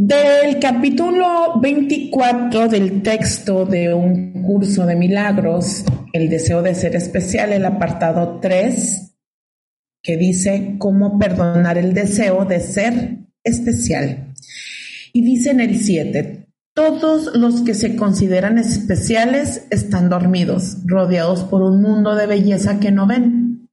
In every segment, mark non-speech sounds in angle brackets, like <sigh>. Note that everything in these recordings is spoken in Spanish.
Del capítulo 24 del texto de un curso de milagros, el deseo de ser especial, el apartado 3, que dice cómo perdonar el deseo de ser especial. Y dice en el 7, todos los que se consideran especiales están dormidos, rodeados por un mundo de belleza que no ven.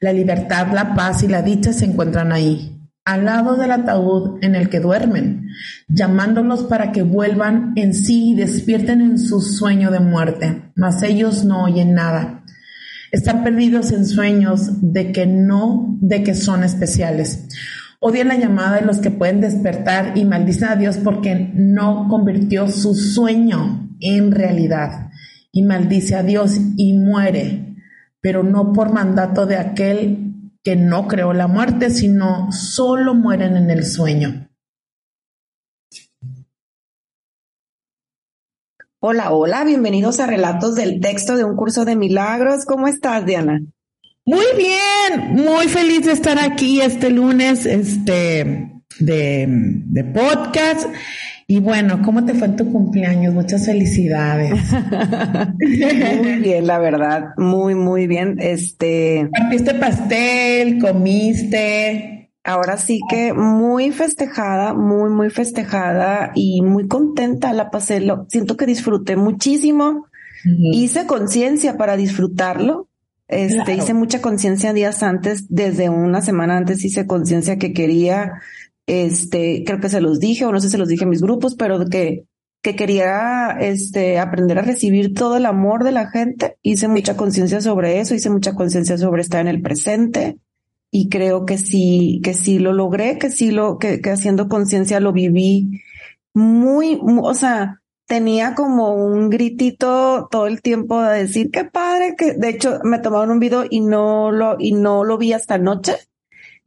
La libertad, la paz y la dicha se encuentran ahí, al lado del ataúd en el que duermen, llamándolos para que vuelvan en sí y despierten en su sueño de muerte, mas ellos no oyen nada. Están perdidos en sueños de que no, de que son especiales. Odian la llamada de los que pueden despertar y maldicen a Dios porque no convirtió su sueño en realidad. Y maldice a Dios y muere, pero no por mandato de aquel que no creó la muerte, sino solo mueren en el sueño. Hola, hola, bienvenidos a Relatos del Texto de un curso de milagros. ¿Cómo estás, Diana? Muy bien, muy feliz de estar aquí este lunes este, de, de podcast y bueno, ¿cómo te fue en tu cumpleaños? Muchas felicidades. <laughs> muy bien, la verdad, muy, muy bien. Este. Partiste pastel, comiste. Ahora sí que muy festejada, muy, muy festejada y muy contenta la pasé. Lo, siento que disfruté muchísimo. Hice conciencia para disfrutarlo. Este, hice mucha conciencia días antes, desde una semana antes hice conciencia que quería este, creo que se los dije o no sé si se los dije a mis grupos, pero que, que quería este, aprender a recibir todo el amor de la gente. Hice mucha conciencia sobre eso, hice mucha conciencia sobre estar en el presente y creo que sí, que sí lo logré, que sí lo, que, que haciendo conciencia lo viví muy, o sea, tenía como un gritito todo el tiempo de decir qué padre que de hecho me tomaron un video y no lo y no lo vi hasta anoche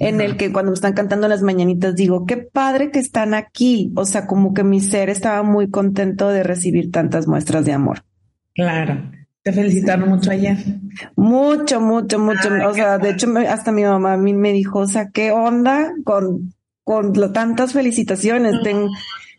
en el que cuando me están cantando las mañanitas digo, qué padre que están aquí. O sea, como que mi ser estaba muy contento de recibir tantas muestras de amor. Claro. Te felicitaron mucho ayer. Mucho, mucho, mucho. o sea, de hecho, hasta mi mamá a mí me dijo, o sea, ¿qué onda con, con tantas felicitaciones? Tengo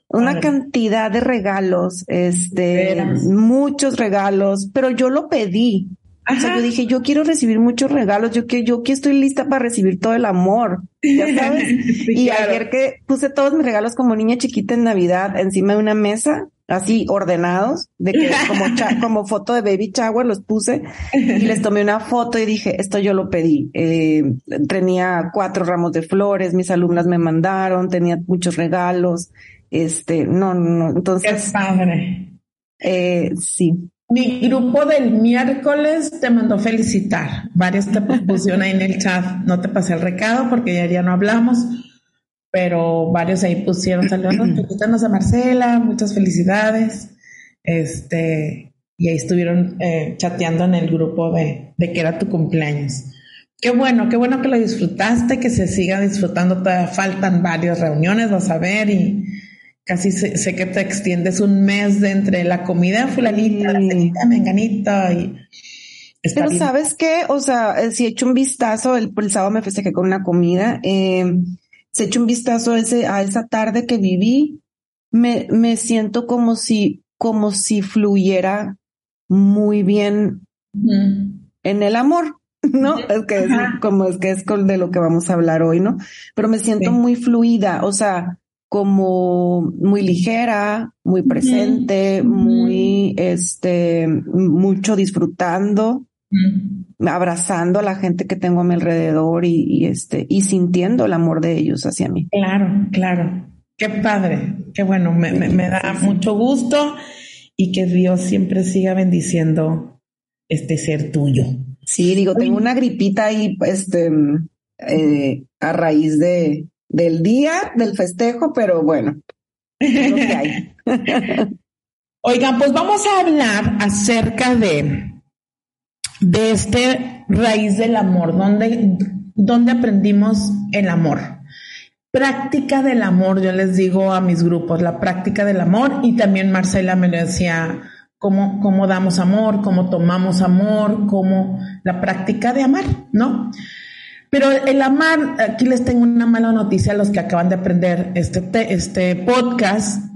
una cantidad de regalos, este, muchos regalos, pero yo lo pedí. O sea, yo dije, yo quiero recibir muchos regalos, yo que yo que estoy lista para recibir todo el amor, ya sabes. <laughs> y ayer que puse todos mis regalos como niña chiquita en Navidad encima de una mesa, así ordenados, de que <laughs> como como foto de baby shower los puse y les tomé una foto y dije, esto yo lo pedí. Eh, tenía cuatro ramos de flores, mis alumnas me mandaron, tenía muchos regalos. Este, no, no, entonces. Qué padre. Eh, sí. Mi grupo del miércoles te mandó felicitar. Varios te pusieron ahí en el chat. No te pasé el recado porque ya, ya no hablamos, pero varios ahí pusieron saludos. <clears throat> Felicítanos a Marcela, muchas felicidades. Este, y ahí estuvieron eh, chateando en el grupo de, de que era tu cumpleaños. Qué bueno, qué bueno que lo disfrutaste, que se siga disfrutando. Todavía faltan varias reuniones, vas a ver, y casi sé, que te extiendes un mes de entre la comida fulanita, la cenita menganita y... Pero sabes qué, o sea, eh, si he hecho un vistazo, el, el sábado me festejé con una comida, eh, si he hecho un vistazo ese, a esa tarde que viví, me, me siento como si, como si fluyera muy bien en el amor. <laughs> ¿no? Es que es como es que es de lo que vamos a hablar hoy, ¿no? Pero me siento muy fluida, o sea, como muy ligera, muy presente, muy, este, mucho disfrutando, abrazando a la gente que tengo a mi alrededor y, este, y sintiendo el amor de ellos hacia mí. Claro, claro. Qué padre, qué bueno, me, da mucho gusto y que Dios siempre siga bendiciendo este ser tuyo. Sí, digo, tengo una gripita ahí, este, eh, a raíz de, del día del festejo, pero bueno, hay. <laughs> Oigan, pues vamos a hablar acerca de, de este raíz del amor, donde, donde aprendimos el amor. Práctica del amor, yo les digo a mis grupos, la práctica del amor, y también Marcela me decía, cómo, cómo damos amor, cómo tomamos amor, cómo la práctica de amar, ¿no? Pero el amar, aquí les tengo una mala noticia a los que acaban de aprender este, este podcast,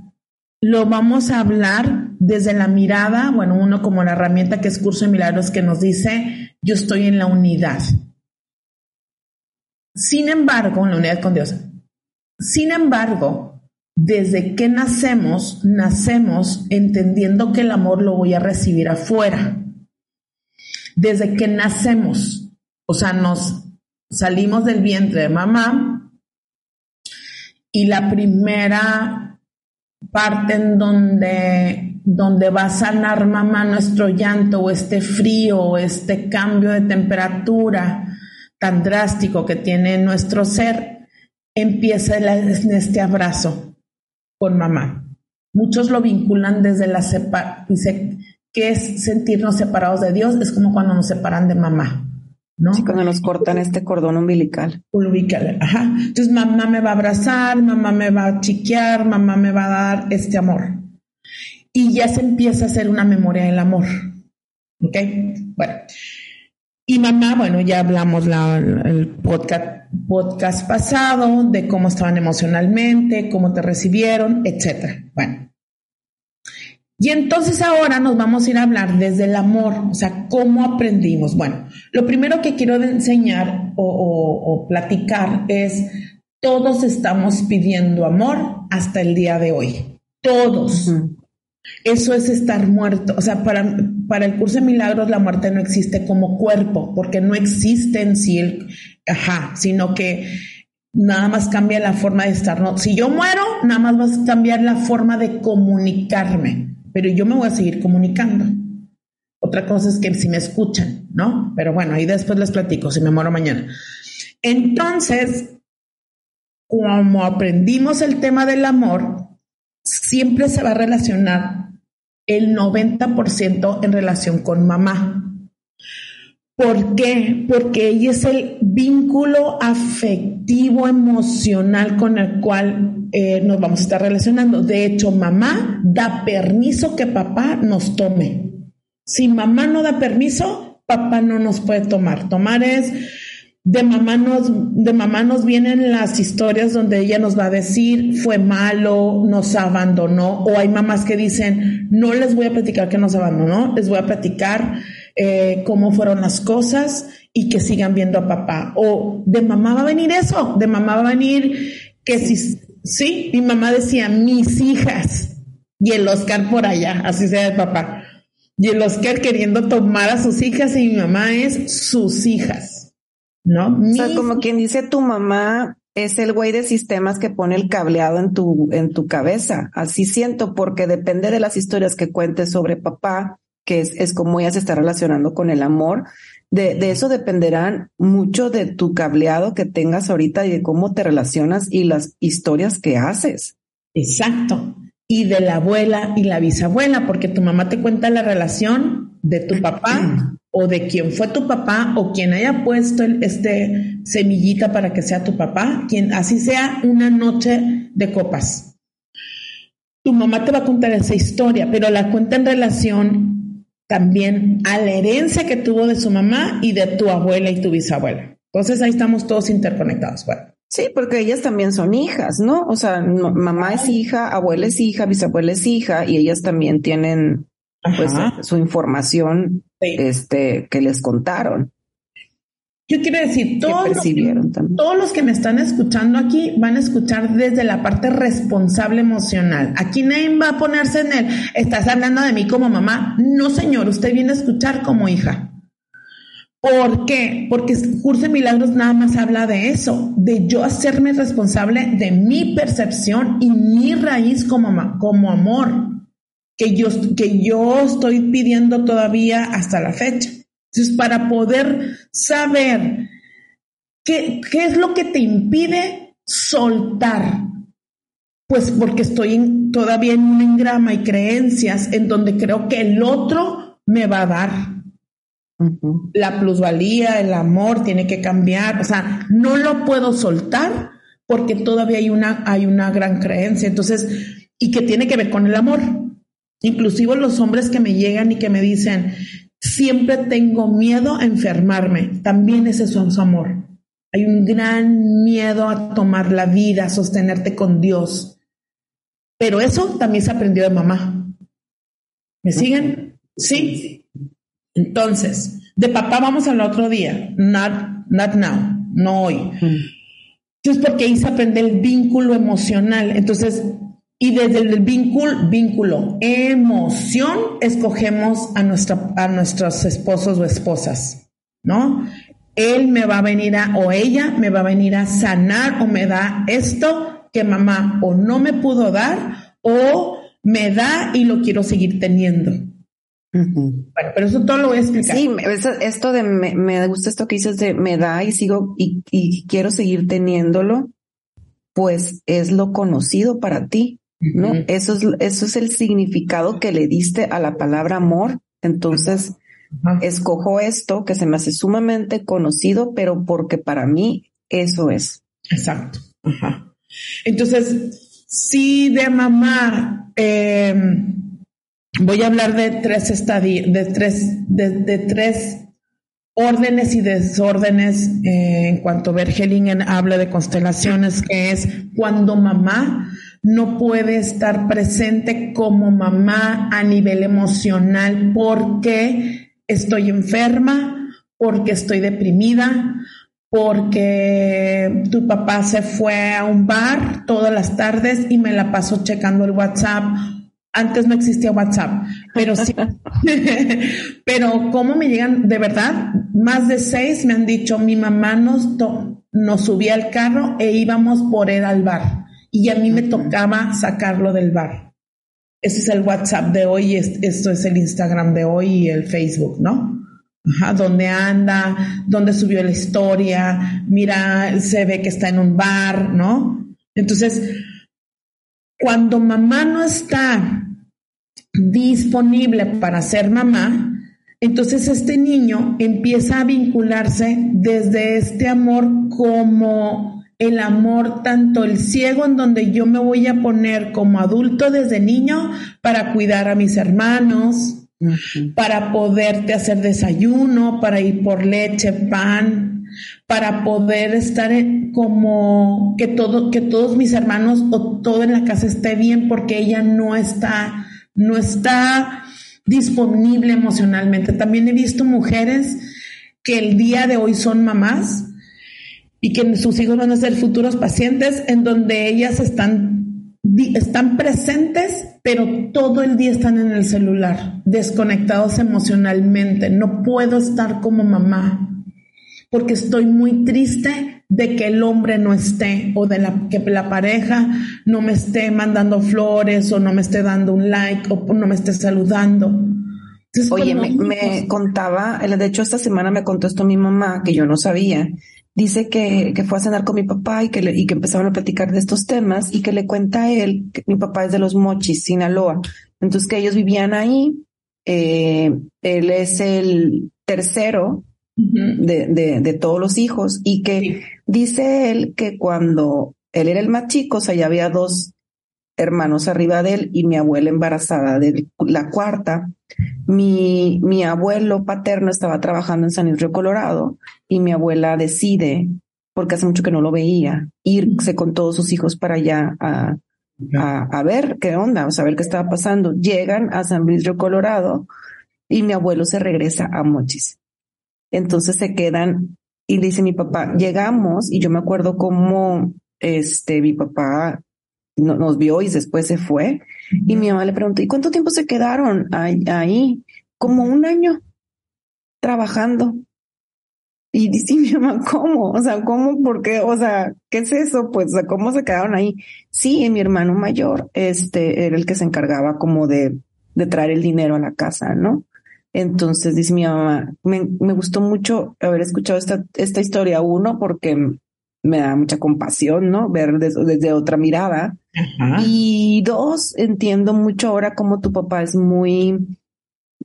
lo vamos a hablar desde la mirada, bueno, uno como la herramienta que es Curso de Milagros que nos dice, yo estoy en la unidad. Sin embargo, en la unidad con Dios. Sin embargo, desde que nacemos, nacemos entendiendo que el amor lo voy a recibir afuera. Desde que nacemos, o sea, nos salimos del vientre de mamá y la primera parte en donde, donde va a sanar mamá nuestro llanto o este frío o este cambio de temperatura tan drástico que tiene nuestro ser, empieza en este abrazo con mamá. Muchos lo vinculan desde la separación, que es sentirnos separados de Dios, es como cuando nos separan de mamá. ¿No? Sí, cuando nos cortan este cordón umbilical. Umbilical, ajá. Entonces mamá me va a abrazar, mamá me va a chiquear, mamá me va a dar este amor. Y ya se empieza a hacer una memoria del amor. ¿Ok? Bueno. Y mamá, bueno, ya hablamos la, el podcast, podcast pasado de cómo estaban emocionalmente, cómo te recibieron, etcétera. Bueno. Y entonces ahora nos vamos a ir a hablar desde el amor, o sea, cómo aprendimos. Bueno, lo primero que quiero enseñar o, platicar es, todos estamos pidiendo amor hasta el día de hoy. Todos. Eso es estar muerto. O sea, para, para el curso de milagros la muerte no existe como cuerpo, porque no existe en sí el, ajá, sino que nada más cambia la forma de estar. ¿no? Si yo muero, nada más va a cambiar la forma de comunicarme pero yo me voy a seguir comunicando. Otra cosa es que si me escuchan, ¿no? Pero bueno, ahí después les platico si me muero mañana. Entonces, como aprendimos el tema del amor, siempre se va a relacionar el 90% en relación con mamá. ¿Por qué? Porque ella es el vínculo afectivo, emocional con el cual eh, nos vamos a estar relacionando. De hecho, mamá da permiso que papá nos tome. Si mamá no da permiso, papá no nos puede tomar. Tomar es de mamá nos, de mamá nos vienen las historias donde ella nos va a decir fue malo, nos abandonó, o hay mamás que dicen no les voy a platicar que nos abandonó, les voy a platicar eh, cómo fueron las cosas y que sigan viendo a papá. O de mamá va a venir eso, de mamá va a venir que si, sí, mi mamá decía mis hijas y el Oscar por allá, así sea de papá. Y el Oscar queriendo tomar a sus hijas y mi mamá es sus hijas, ¿no? O sea, como quien dice tu mamá es el güey de sistemas que pone el cableado en tu, en tu cabeza. Así siento, porque depende de las historias que cuentes sobre papá, que es, es como ella se está relacionando con el amor. De, de, eso dependerán mucho de tu cableado que tengas ahorita y de cómo te relacionas y las historias que haces. Exacto. Y de la abuela y la bisabuela, porque tu mamá te cuenta la relación de tu papá <clears throat> o de quién fue tu papá o quien haya puesto el, este semillita para que sea tu papá, quien así sea una noche de copas. Tu mamá te va a contar esa historia, pero la cuenta en relación también a la herencia que tuvo de su mamá y de tu abuela y tu bisabuela. Entonces ahí estamos todos interconectados. Bueno. Sí, porque ellas también son hijas, ¿no? O sea, mamá es hija, abuela es hija, bisabuela es hija y ellas también tienen pues, su información este, que les contaron. Yo quiero decir, todos los, que, todos los que me están escuchando aquí van a escuchar desde la parte responsable emocional. Aquí nadie va a ponerse en el, estás hablando de mí como mamá. No, señor, usted viene a escuchar como hija. ¿Por qué? Porque Curso de Milagros nada más habla de eso, de yo hacerme responsable de mi percepción y mi raíz como, como amor, que yo, que yo estoy pidiendo todavía hasta la fecha. Entonces, para poder saber qué, qué es lo que te impide soltar, pues porque estoy todavía en un engrama y creencias en donde creo que el otro me va a dar. La plusvalía, el amor tiene que cambiar, o sea, no lo puedo soltar porque todavía hay una, hay una gran creencia, entonces, y que tiene que ver con el amor. Inclusive los hombres que me llegan y que me dicen, siempre tengo miedo a enfermarme, también ese es su amor. Hay un gran miedo a tomar la vida, a sostenerte con Dios. Pero eso también se aprendió de mamá. ¿Me siguen? Sí. Entonces, de papá vamos al otro día, not, not now, no hoy. Entonces, porque ahí se aprende el vínculo emocional. Entonces, y desde el vínculo, vínculo, emoción, escogemos a, nuestra, a nuestros esposos o esposas, ¿no? Él me va a venir a, o ella me va a venir a sanar o me da esto que mamá o no me pudo dar o me da y lo quiero seguir teniendo. Bueno, pero eso todo lo voy a explicar. Sí, esto de me, gusta esto que dices de me da y sigo y, quiero seguir teniéndolo, pues es lo conocido para ti, ¿no? Eso es, eso es el significado que le diste a la palabra amor. Entonces, escojo esto que se me hace sumamente conocido, pero porque para mí eso es. Exacto. Entonces, si de mamá, eh, voy a hablar de tres estadios, de tres, de, tres órdenes y desórdenes eh, en cuanto Bergelingen habla de constelaciones, que es cuando mamá no puede estar presente como mamá a nivel emocional porque estoy enferma, porque estoy deprimida, porque tu papá se fue a un bar todas las tardes y me la paso checando el WhatsApp antes no existía WhatsApp, pero sí. <laughs> <laughs> pero cómo me llegan, de verdad, más de seis me han dicho, mi mamá nos, nos subía al carro e íbamos por él al bar. Y a mí me tocaba sacarlo del bar. Ese es el WhatsApp de hoy, esto es el Instagram de hoy y el Facebook, ¿no? Ajá, dónde anda, dónde subió la historia, mira, se ve que está en un bar, ¿no? Entonces, cuando mamá no está disponible para ser mamá, entonces este niño empieza a vincularse desde este amor como el amor, tanto el ciego en donde yo me voy a poner como adulto desde niño para cuidar a mis hermanos, para poderte hacer desayuno, para ir por leche, pan, para poder estar como que todo, que todos mis hermanos o todo en la casa esté bien porque ella no está, no está disponible emocionalmente. También he visto mujeres que el día de hoy son mamás y que sus hijos van a ser futuros pacientes en donde ellas están, están presentes, pero todo el día están en el celular, desconectados emocionalmente. No puedo estar como mamá porque estoy muy triste de que el hombre no esté o de la, que la pareja no me esté mandando flores o no me esté dando un like o no me esté saludando. Oye, me, contaba, de hecho esta semana me contó esto mi mamá, que yo no sabía. Dice que, que fue a cenar con mi papá y que, y que empezaron a platicar de estos temas y que le cuenta a él, que mi papá es de los Mochis, Sinaloa. Entonces que ellos vivían ahí. Eh, él es el tercero de, de, todos los hijos y que dice él que cuando él era el más chico, o sea, ya había dos hermanos arriba de él y mi abuela embarazada de la cuarta, mi, mi abuelo paterno estaba trabajando en San Isidro, Colorado, y mi abuela decide, porque hace mucho que no lo veía, irse con todos sus hijos para allá a, a, ver qué onda, a saber qué estaba pasando. Llegan a San Luis Colorado, y mi abuelo se regresa a Mochis. Entonces se quedan y dice mi papá, llegamos y yo me acuerdo cómo este, mi papá nos vio y después se fue. Y mi mamá le preguntó, ¿y cuánto tiempo se quedaron ahí? Como un año trabajando. Y dice <laughs> mi mamá, ¿cómo? O sea, ¿cómo? ¿Por qué? O sea, ¿qué es eso? Pues, ¿cómo se quedaron ahí? Sí, mi hermano mayor, este, era el que se encargaba como de, de traer el dinero a la casa, ¿no? Entonces dice mi mamá, me, me gustó mucho haber escuchado esta, esta historia, uno, porque me da mucha compasión, ¿no? Ver desde, desde otra mirada. Y dos, entiendo mucho ahora cómo tu papá es muy,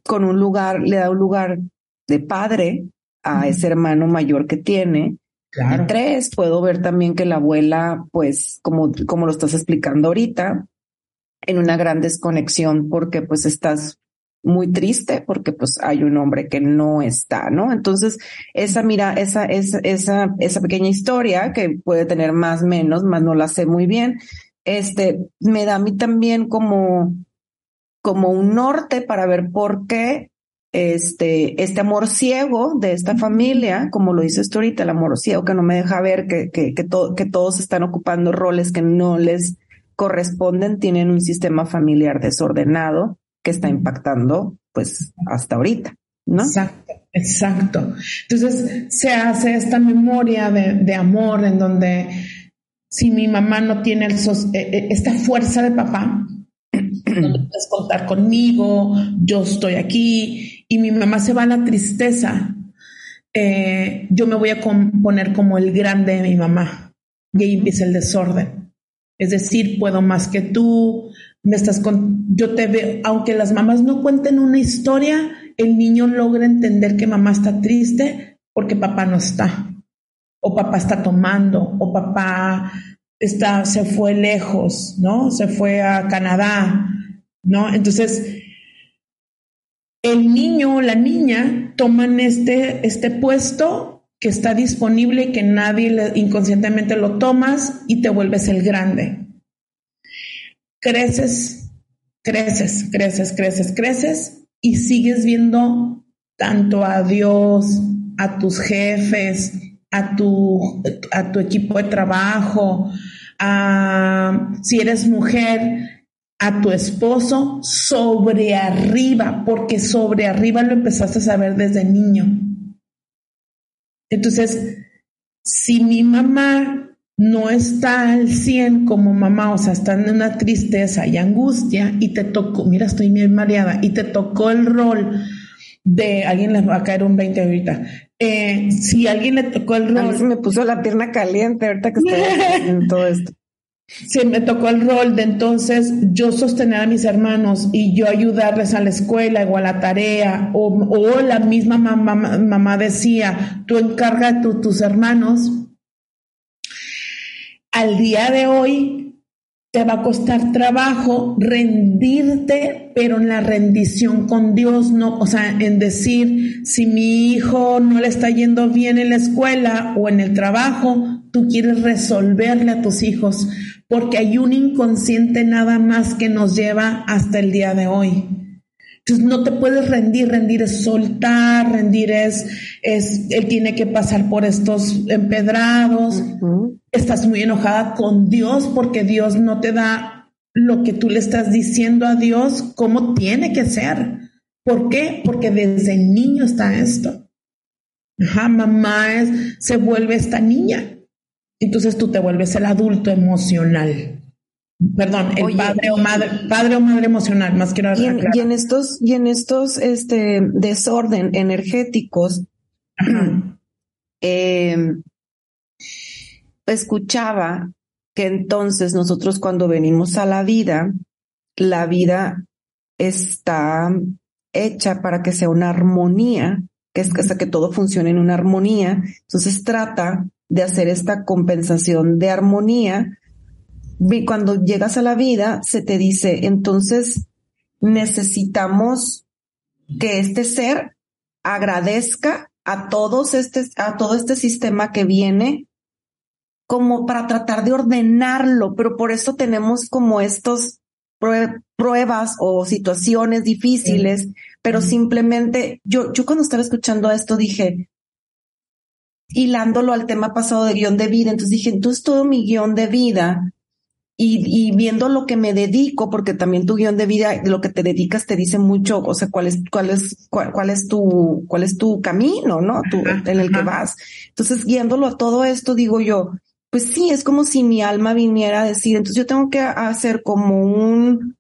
con un lugar, le da un lugar de padre a ese hermano mayor que tiene. Y tres, puedo ver también que la abuela, pues, como, como lo estás explicando ahorita, en una gran desconexión porque pues estás muy triste porque pues hay un hombre que no está, ¿no? Entonces, esa mira, esa, esa, esa, esa pequeña historia que puede tener más, menos, más no la sé muy bien, este, me da a mí también como, como un norte para ver por qué este, este amor ciego de esta familia, como lo dices tú ahorita, el amor ciego que no me deja ver que, que, que, que todos están ocupando roles que no les corresponden, tienen un sistema familiar desordenado que está impactando pues hasta ahorita, ¿no? Exacto, exacto. Entonces se hace esta memoria de, de amor en donde si mi mamá no tiene eh, eh, esta fuerza de papá, <clears throat> no puedes contar conmigo, yo estoy aquí, y mi mamá se va a la tristeza, eh, yo me voy a poner como el grande de mi mamá, y ahí empieza el desorden. Es decir, puedo más que tú, me estás yo te veo, aunque las mamás no cuenten una historia, el niño logra entender que mamá está triste porque papá no está, o papá está tomando, o papá está, se fue lejos, ¿no? Se fue a Canadá, ¿no? Entonces, el niño o la niña toman este, este puesto que está disponible y que nadie inconscientemente lo tomas y te vuelves el grande creces, creces, creces, creces, creces y sigues viendo tanto a Dios, a tus jefes, a tu, a tu equipo de trabajo, a, si eres mujer, a tu esposo sobre arriba, porque sobre arriba lo empezaste a saber desde niño. Entonces, si mi mamá no está al 100 como mamá, o sea, está en una tristeza y angustia y te tocó, mira, estoy bien mareada, y te tocó el rol de, alguien les va a caer un 20 ahorita, eh, si alguien le tocó el rol... A se me puso la pierna caliente ahorita que estoy <laughs> en todo esto. Se me tocó el rol de entonces yo sostener a mis hermanos y yo ayudarles a la escuela o a la tarea, o, la misma mamá, decía, tú encarga a tus hermanos al día de hoy te va a costar trabajo rendirte, pero en la rendición con Dios, no, o sea, en decir, si mi hijo no le está yendo bien en la escuela o en el trabajo, tú quieres resolverle a tus hijos, porque hay un inconsciente nada más que nos lleva hasta el día de hoy. Entonces no te puedes rendir, rendir es soltar, rendir es, es él tiene que pasar por estos empedrados. Estás muy enojada con Dios porque Dios no te da lo que tú le estás diciendo a Dios, cómo tiene que ser. ¿Por qué? Porque desde niño está esto. Ajá, mamá es, se vuelve esta niña. Entonces tú te vuelves el adulto emocional. Perdón, el padre o madre, padre o madre emocional, más y en, y en estos, y en estos este desorden energéticos, eh, <clears throat> escuchaba que entonces nosotros cuando venimos a la vida, la vida está hecha para que sea una armonía, que es que todo funcione en una armonía. Entonces trata de hacer esta compensación de armonía cuando llegas a la vida, se te dice, entonces necesitamos que este ser agradezca a todos este, a todo este sistema que viene como para tratar de ordenarlo, pero por eso tenemos como estos pruebas o situaciones difíciles, pero simplemente yo, yo cuando estaba escuchando esto dije, hilándolo al tema pasado de guion de vida, entonces dije, entonces todo mi guion de vida y, viendo lo que me dedico, porque también tu guion de vida, lo que te dedicas te dice mucho, o sea, cuál es, cuál es, cuál, es tu, cuál es tu camino, ¿no? en el que vas. Entonces, guiándolo a todo esto, digo yo, pues sí, es como si mi alma viniera a decir, entonces yo tengo que hacer como un,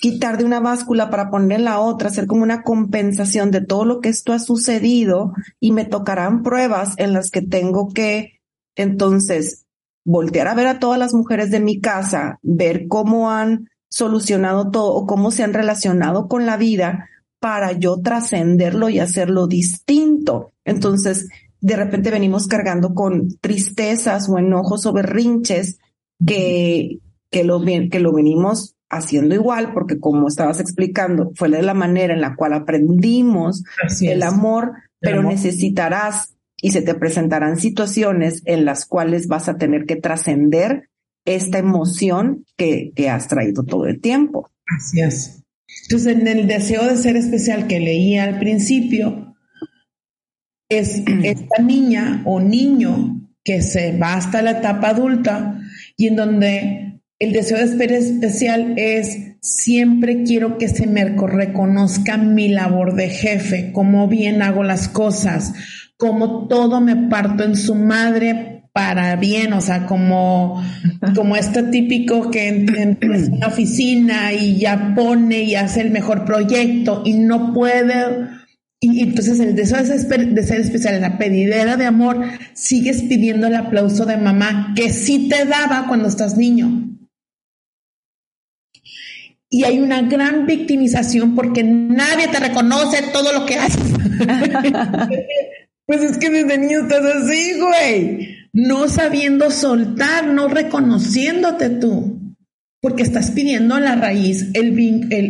quitar de una báscula para poner en la otra, hacer como una compensación de todo lo que esto ha sucedido y me tocarán pruebas en las que tengo que entonces voltear a ver a todas las mujeres de mi casa, ver cómo han solucionado todo o cómo se han relacionado con la vida para yo trascenderlo y hacerlo distinto. Entonces, de repente venimos cargando con tristezas o enojos o berrinches que, que, lo, que lo venimos haciendo igual, porque como estabas explicando, fue de la manera en la cual aprendimos el amor, pero necesitarás y se te presentarán situaciones en las cuales vas a tener que trascender esta emoción que, que has traído todo el tiempo. Así es. Entonces, en el deseo de ser especial que leía al principio, es <clears throat> esta niña o niño que se va hasta la etapa adulta y en donde el deseo de ser especial es siempre quiero que se me reconozca mi labor de jefe, cómo bien hago las cosas, como todo me parto en su madre para bien, o sea, como, <laughs> como este típico que entra en una oficina y ya pone y hace el mejor proyecto y no puede. Y, entonces el deseo de ser, especial, la pedidera de amor, sigues pidiendo el aplauso de mamá que sí te daba cuando estás niño. Y hay una gran victimización porque nadie te reconoce todo lo que haces. <laughs> Pues es que desde niño estás así, güey. No sabiendo soltar, no reconociéndote tú. Porque estás pidiendo la raíz el,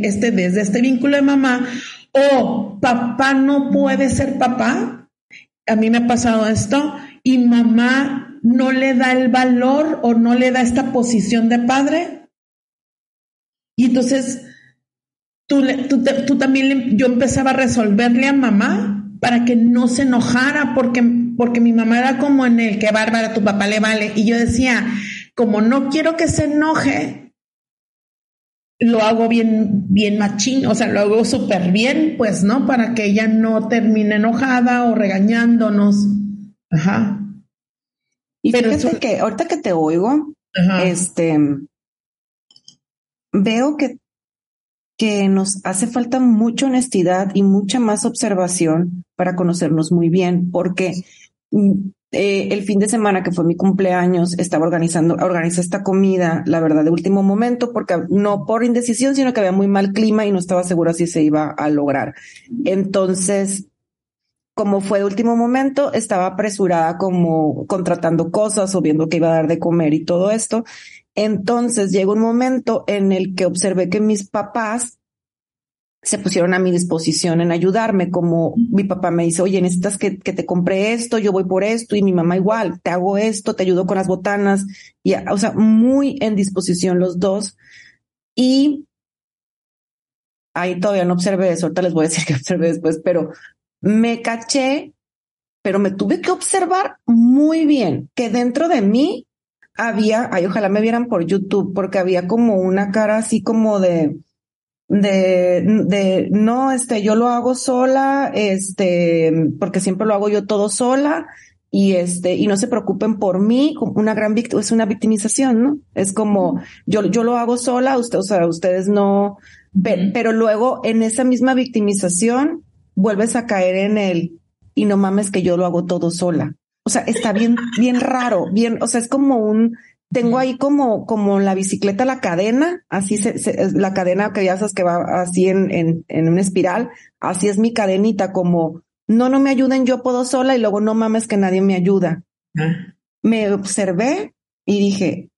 este, desde este vínculo de mamá. O papá no puede ser papá. A mí me ha pasado esto. Y mamá no le da el valor o no le da esta posición de padre. Y entonces tú, tú también, yo empezaba a resolverle a mamá para que no se enojara, porque, porque mi mamá era como en el que bárbara, tu papá le vale. Y yo decía, como no quiero que se enoje, lo hago bien, bien machín, o sea, lo hago súper bien, pues, ¿no? Para que ella no termine enojada o regañándonos. Ajá. Y Pero fíjate que ahorita que te oigo, este, veo que que nos hace falta mucha honestidad y mucha más observación para conocernos muy bien, porque mm, eh, el fin de semana que fue mi cumpleaños estaba organizando, organizé esta comida, la verdad, de último momento, porque no por indecisión, sino que había muy mal clima y no estaba segura si se iba a lograr. Entonces, como fue de último momento, estaba apresurada como contratando cosas o viendo que iba a dar de comer y todo esto. Entonces llegó un momento en el que observé que mis papás se pusieron a mi disposición en ayudarme, como mi papá me dice, oye, necesitas que, te compre esto, yo voy por esto, y mi mamá igual, te hago esto, te ayudo con las botanas, y, o sea, muy en disposición los dos. Y ahí todavía no observé eso, ahorita les voy a decir <laughs> que observé después, pero me caché, pero me tuve que observar muy bien que dentro de mí había, ay, ojalá me vieran por YouTube, porque había como una cara así como de, de, de, no, este, yo lo hago sola, este, porque siempre lo hago yo todo sola, y este, y no se preocupen por mí, una gran victim es una victimización, ¿no? Es como, yo, yo lo hago sola, usted, o sea, ustedes no, pero luego en esa misma victimización vuelves a caer en el, y no mames que yo lo hago todo sola. O sea, está bien, bien raro, bien, o sea, es como un, tengo ahí como, como la bicicleta, la cadena, así se, la cadena que ya sabes que va así en, en, en una espiral, así es mi cadenita, como, no, no me ayuden, yo puedo sola y luego no mames que nadie me ayuda. Ah. Me observé y dije,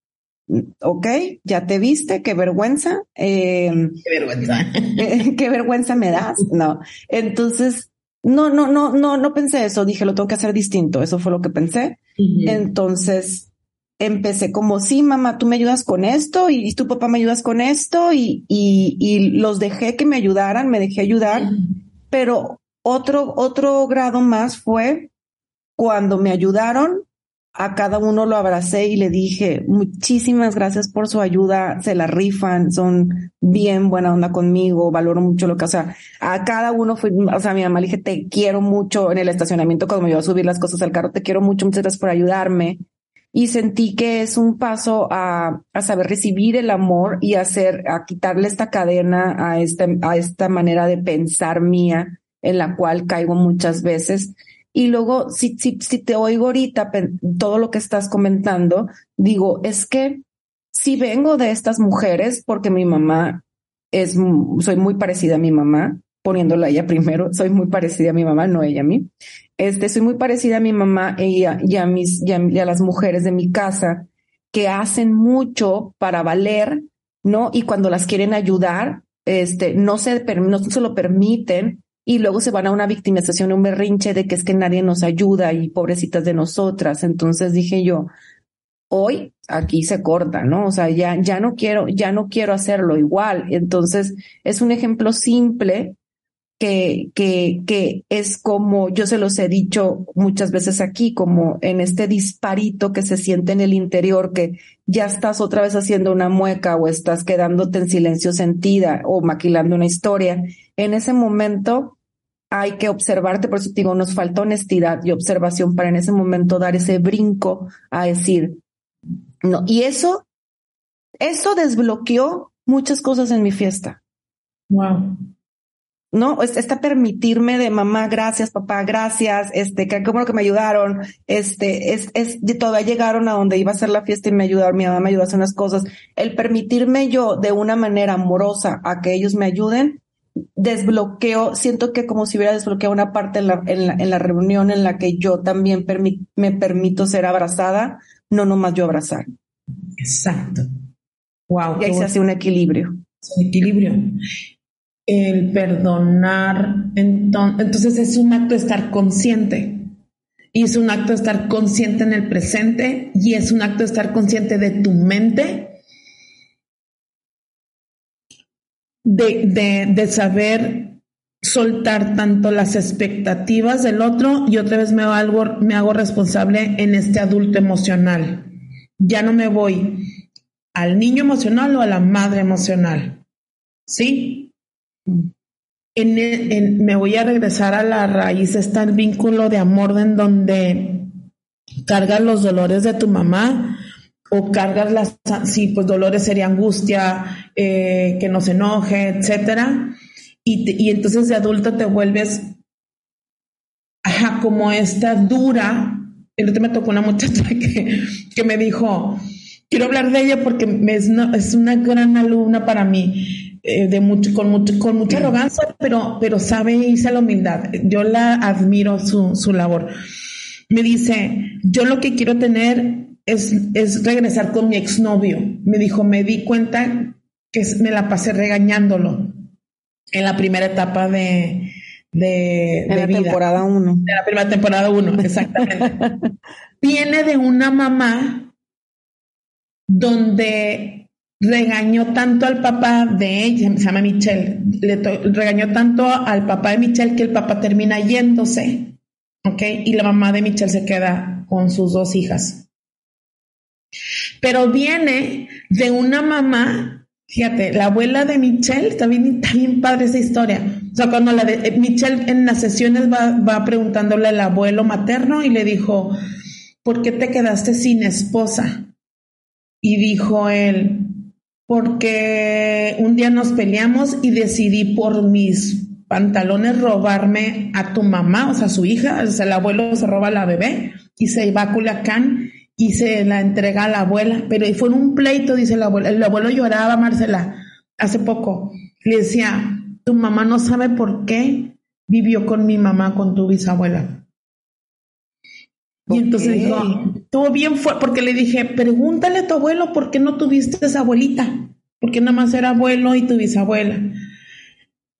ok, ya te viste, qué vergüenza. Em, qué vergüenza. <laughs> qué vergüenza me das. No. Entonces, no, no, no, no, no pensé eso. Dije, lo tengo que hacer distinto. Eso fue lo que pensé. Entonces empecé como, sí, mamá, tú me ayudas con esto y, tu papá me ayudas con esto y, y, y, los dejé que me ayudaran, me dejé ayudar. Pero otro, otro grado más fue cuando me ayudaron a cada uno lo abracé y le dije, muchísimas gracias por su ayuda, se la rifan, son bien buena onda conmigo, valoro mucho lo que, o sea, a cada uno fue, o sea, a mi mamá le dije, te quiero mucho en el estacionamiento cuando me iba a subir las cosas al carro, te quiero mucho, muchas gracias por ayudarme. Y sentí que es un paso a, a saber recibir el amor y hacer, a quitarle esta cadena a esta, a esta manera de pensar mía en la cual caigo muchas veces y luego, si, si, si te oigo ahorita todo lo que estás comentando, digo, es que si vengo de estas mujeres porque mi mamá es, soy muy parecida a mi mamá, poniéndola ella primero, soy muy parecida a mi mamá, no ella a mí. Este, soy muy parecida a mi mamá y a, a mis, y a, las mujeres de mi casa que hacen mucho para valer, ¿no? Y cuando las quieren ayudar, este, no se, no se lo permiten y luego se van a una victimización, un berrinche de que es que nadie nos ayuda y pobrecitas de nosotras. Entonces dije yo, hoy aquí se corta, ¿no? O sea, ya, ya no quiero, ya no quiero hacerlo igual. Entonces es un ejemplo simple que, que, que es como yo se los he dicho muchas veces aquí, como en este disparito que se siente en el interior, que ya estás otra vez haciendo una mueca o estás quedándote en silencio sentida o maquilando una historia en ese momento hay que observarte, por eso digo, nos falta honestidad y observación para en ese momento dar ese brinco a decir, no, y eso, eso desbloqueó muchas cosas en mi fiesta. Wow. No, está permitirme de mamá, gracias, papá, gracias, este, que como que me ayudaron, este, es, es, todavía llegaron a donde iba a ser la fiesta y me ayudaron, mi mamá me ayudó a hacer unas cosas. El permitirme yo de una manera amorosa a que ellos me ayuden, desbloqueo, siento que como si hubiera desbloqueado una parte en la, en la, reunión en la que yo también me permito ser abrazada, no nomás yo abrazar. Exacto. Wow. Y ahí se hace un equilibrio. Un equilibrio. El perdonar, entonces es un acto de estar consciente. Y es un acto de estar consciente en el presente y es un acto de estar consciente de tu mente de, de, saber soltar tanto las expectativas del otro y otra vez me hago, me hago responsable en este adulto emocional. Ya no me voy al niño emocional o a la madre emocional. ¿Sí? En, me voy a regresar a la raíz, está el vínculo de amor en donde cargas los dolores de tu mamá o cargas las, sí, pues dolores sería angustia, eh, que no se enoje, etcétera. Y, y entonces de adulto te vuelves, ajá, como esta dura. El otro me tocó una muchacha <laughs> que, que me dijo, quiero hablar de ella porque es una, es una gran alumna para mí, eh, de mucho, con, mucho, con mucha arrogancia, pero, pero sabe irse la humildad. Yo la admiro su, su labor. Me dice, yo lo que quiero tener es, regresar con mi exnovio. Me dijo, me di cuenta que me la pasé regañándolo en la primera etapa de, de, la temporada 1. De la primera temporada 1, exactamente. <laughs> Viene de una mamá donde regañó tanto al papá de ella, se llama Michelle, le regañó tanto al papá de Michelle que el papá termina yéndose, ¿ok? Y la mamá de Michelle se queda con sus dos hijas. Pero viene de una mamá, fíjate, la abuela de Michelle, está bien, está bien padre esa historia. O sea, cuando la de, eh, Michelle en las sesiones va, preguntándole al abuelo materno y le dijo, ¿por qué te quedaste sin esposa? Y dijo él, porque un día nos peleamos y decidí por mis pantalones robarme a tu mamá, o sea, su hija, o sea, el abuelo se roba a la bebé y se va a Culiacán y se la entrega a la abuela, pero fue en un pleito, dice la abuela. El abuelo lloraba, Marcela, hace poco. Le decía, tu mamá no sabe por qué vivió con mi mamá, con tu bisabuela. Y entonces dijo, todo bien fue, porque le dije, pregúntale a tu abuelo por qué no tuviste esa abuelita, porque nada más era abuelo y tu bisabuela.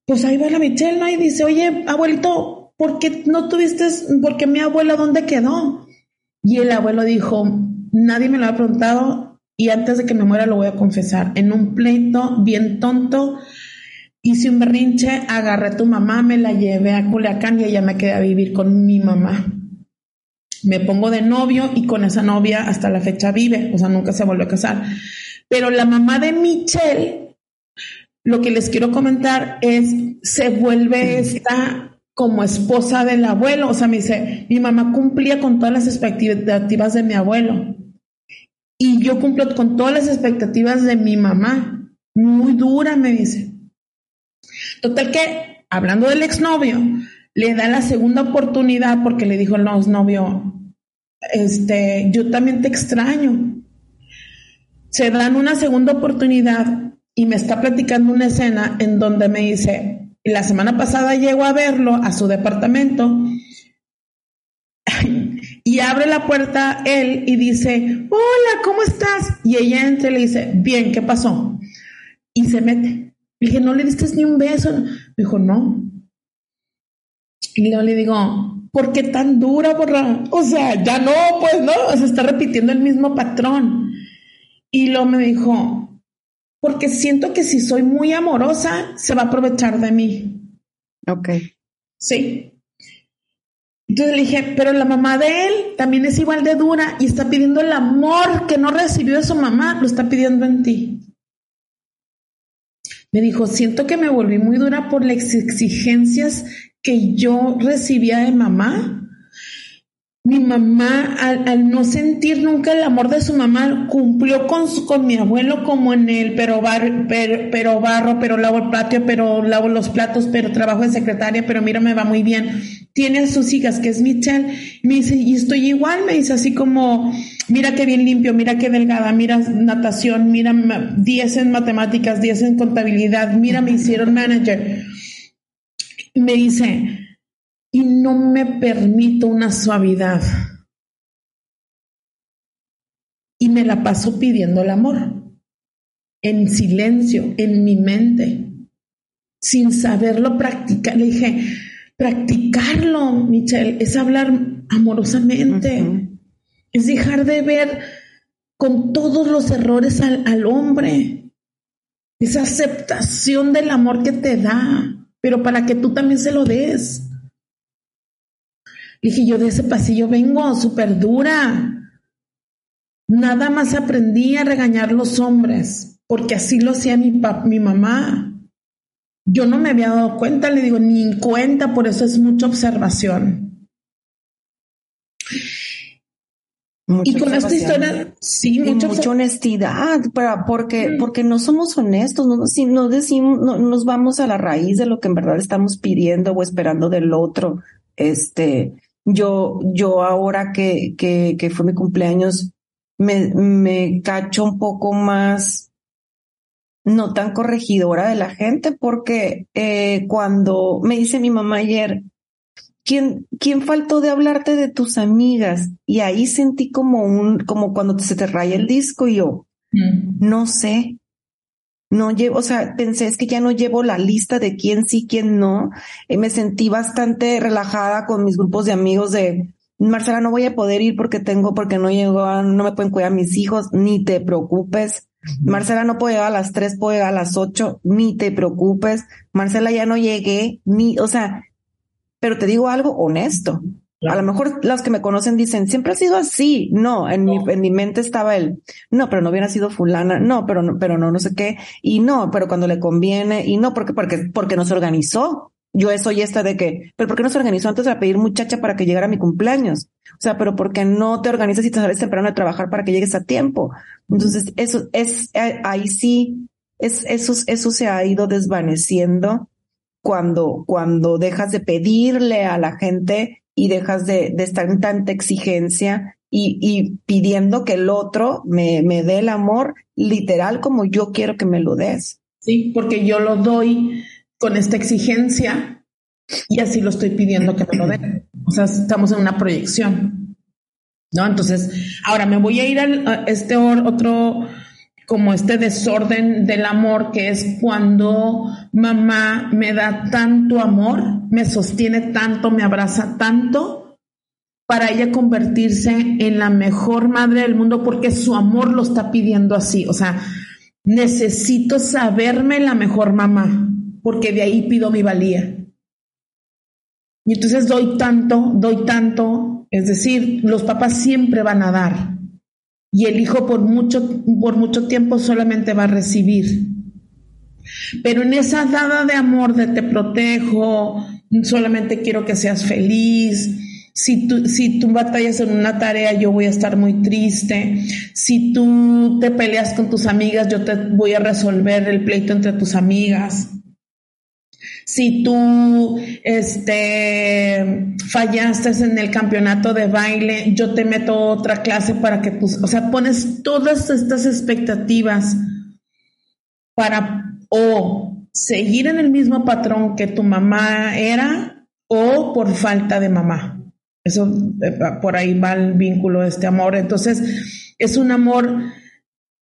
Pues ahí va la Michelle, ¿no? Y dice, oye, abuelito, ¿por qué no tuviste, porque mi abuela dónde quedó? Y el abuelo dijo, nadie me lo ha preguntado y antes de que me muera lo voy a confesar. En un pleito bien tonto, hice un berrinche, agarré a tu mamá, me la llevé a Culiacán y ella me quedé a vivir con mi mamá. me pongo de novio y con esa novia hasta la fecha vive, o sea, nunca se volvió a casar. Pero la mamá de Michelle, lo que les quiero comentar es, se vuelve esta como esposa del abuelo, o sea, me dice, mi mamá cumplía con todas las expectativas de mi abuelo y yo cumplo con todas las expectativas de mi mamá, muy dura, me dice. Total que, hablando del exnovio, le da la segunda oportunidad porque le dijo el novio, este, yo también te extraño. Se dan una segunda oportunidad y me está platicando una escena en donde me dice, la semana pasada llego a verlo a su departamento y abre la puerta él y dice, hola, ¿cómo estás? Y ella entra y le dice, bien, ¿qué pasó? Y se mete. Le dije, ¿no le diste ni un beso? Me dijo, no. Y luego le digo, ¿por qué tan dura, borra? O sea, ya no, pues no, se está repitiendo el mismo patrón. Y luego me dijo, porque siento que si soy muy amorosa, se va a aprovechar de mí. Ok. Sí. Entonces le dije, pero la mamá de él también es igual de dura y está pidiendo el amor que no recibió de su mamá, lo está pidiendo en ti. Me dijo, siento que me volví muy dura por las exigencias que yo recibía de mamá. Mi mamá, al, no sentir nunca el amor de su mamá, cumplió con, con mi abuelo como en él, pero, pero, barro, pero lavo el patio, pero lavo los platos, pero trabajo de secretaria, pero mira, me va muy bien. Tiene a sus hijas, que es Michelle. Me dice, y estoy igual, me dice así como, mira qué bien limpio, mira qué delgada, mira natación, mira 10 en matemáticas, 10 en contabilidad, mira, me hicieron manager me dice, y no me permito una suavidad. Y me la paso pidiendo el amor, en silencio, en mi mente, sin saberlo practicar. Le dije, practicarlo, Michelle, es hablar amorosamente, es dejar de ver con todos los errores al, al hombre, esa aceptación del amor que te da pero para que tú también se lo des. Dije, yo de ese pasillo vengo súper dura. Nada más aprendí a regañar los hombres, porque así lo hacía mi, mi mamá. Yo no me había dado cuenta, le digo, ni en cuenta, por eso es mucha observación. y con esta historia, sí, mucha, honestidad, para, porque, porque no somos honestos, no, si no decimos, no, nos vamos a la raíz de lo que en verdad estamos pidiendo o esperando del otro. Este, yo, yo ahora que, que, que fue mi cumpleaños, me, me cacho un poco más, no tan corregidora de la gente, porque eh, cuando me dice mi mamá ayer, ¿Quién, ¿Quién faltó de hablarte de tus amigas? Y ahí sentí como un, como cuando se te raya el disco y yo, mm. no sé, no llevo, o sea, pensé es que ya no llevo la lista de quién sí, quién no. Y me sentí bastante relajada con mis grupos de amigos de Marcela, no voy a poder ir porque tengo, porque no llego, no me pueden cuidar mis hijos, ni te preocupes. Marcela no puede llegar a las tres, puede llegar a las ocho, ni te preocupes. Marcela ya no llegué, ni, o sea, pero te digo algo honesto. A lo mejor los que me conocen dicen, siempre ha sido así. No, en, Mi, en mi mente estaba el, no, pero no hubiera sido fulana. No, pero no, pero no, no sé qué. Y no, pero cuando le conviene. Y no, porque, porque, porque no se organizó. Yo soy esta de que, pero ¿por qué no se organizó antes de pedir muchacha para que llegara a mi cumpleaños? O sea, pero ¿por qué no te organizas y te sales temprano a trabajar para que llegues a tiempo? Entonces, eso es, eh, ahí sí, es, eso, eso se ha ido desvaneciendo cuando, cuando dejas de pedirle a la gente y dejas de, estar en tanta exigencia y, pidiendo que el otro me, me dé el amor literal como yo quiero que me lo des. Sí, porque yo lo doy con esta exigencia y así lo estoy pidiendo que me lo den. O sea, estamos en una proyección. ¿No? Entonces, ahora me voy a ir a este otro como este desorden del amor, que es cuando mamá me da tanto amor, me sostiene tanto, me abraza tanto, para ella convertirse en la mejor madre del mundo, porque su amor lo está pidiendo así. O sea, necesito saberme la mejor mamá, porque de ahí pido mi valía. Y entonces doy tanto, doy tanto, Es decir, los papás siempre van a dar y el hijo por mucho, por mucho tiempo solamente va a recibir. Pero en esa dada de amor de te protejo, solamente quiero que seas feliz, si tú, si tú batallas en una tarea, yo voy a estar muy triste. Si tú te peleas con tus amigas, yo te voy a resolver el pleito entre tus amigas. Si tú este, fallaste en el campeonato de baile, yo te meto otra clase para que tú, o sea, pones todas estas expectativas para o seguir en el mismo patrón que tu mamá era o por falta de mamá. Eso, eh, por ahí va el vínculo de este amor. Entonces, es un amor.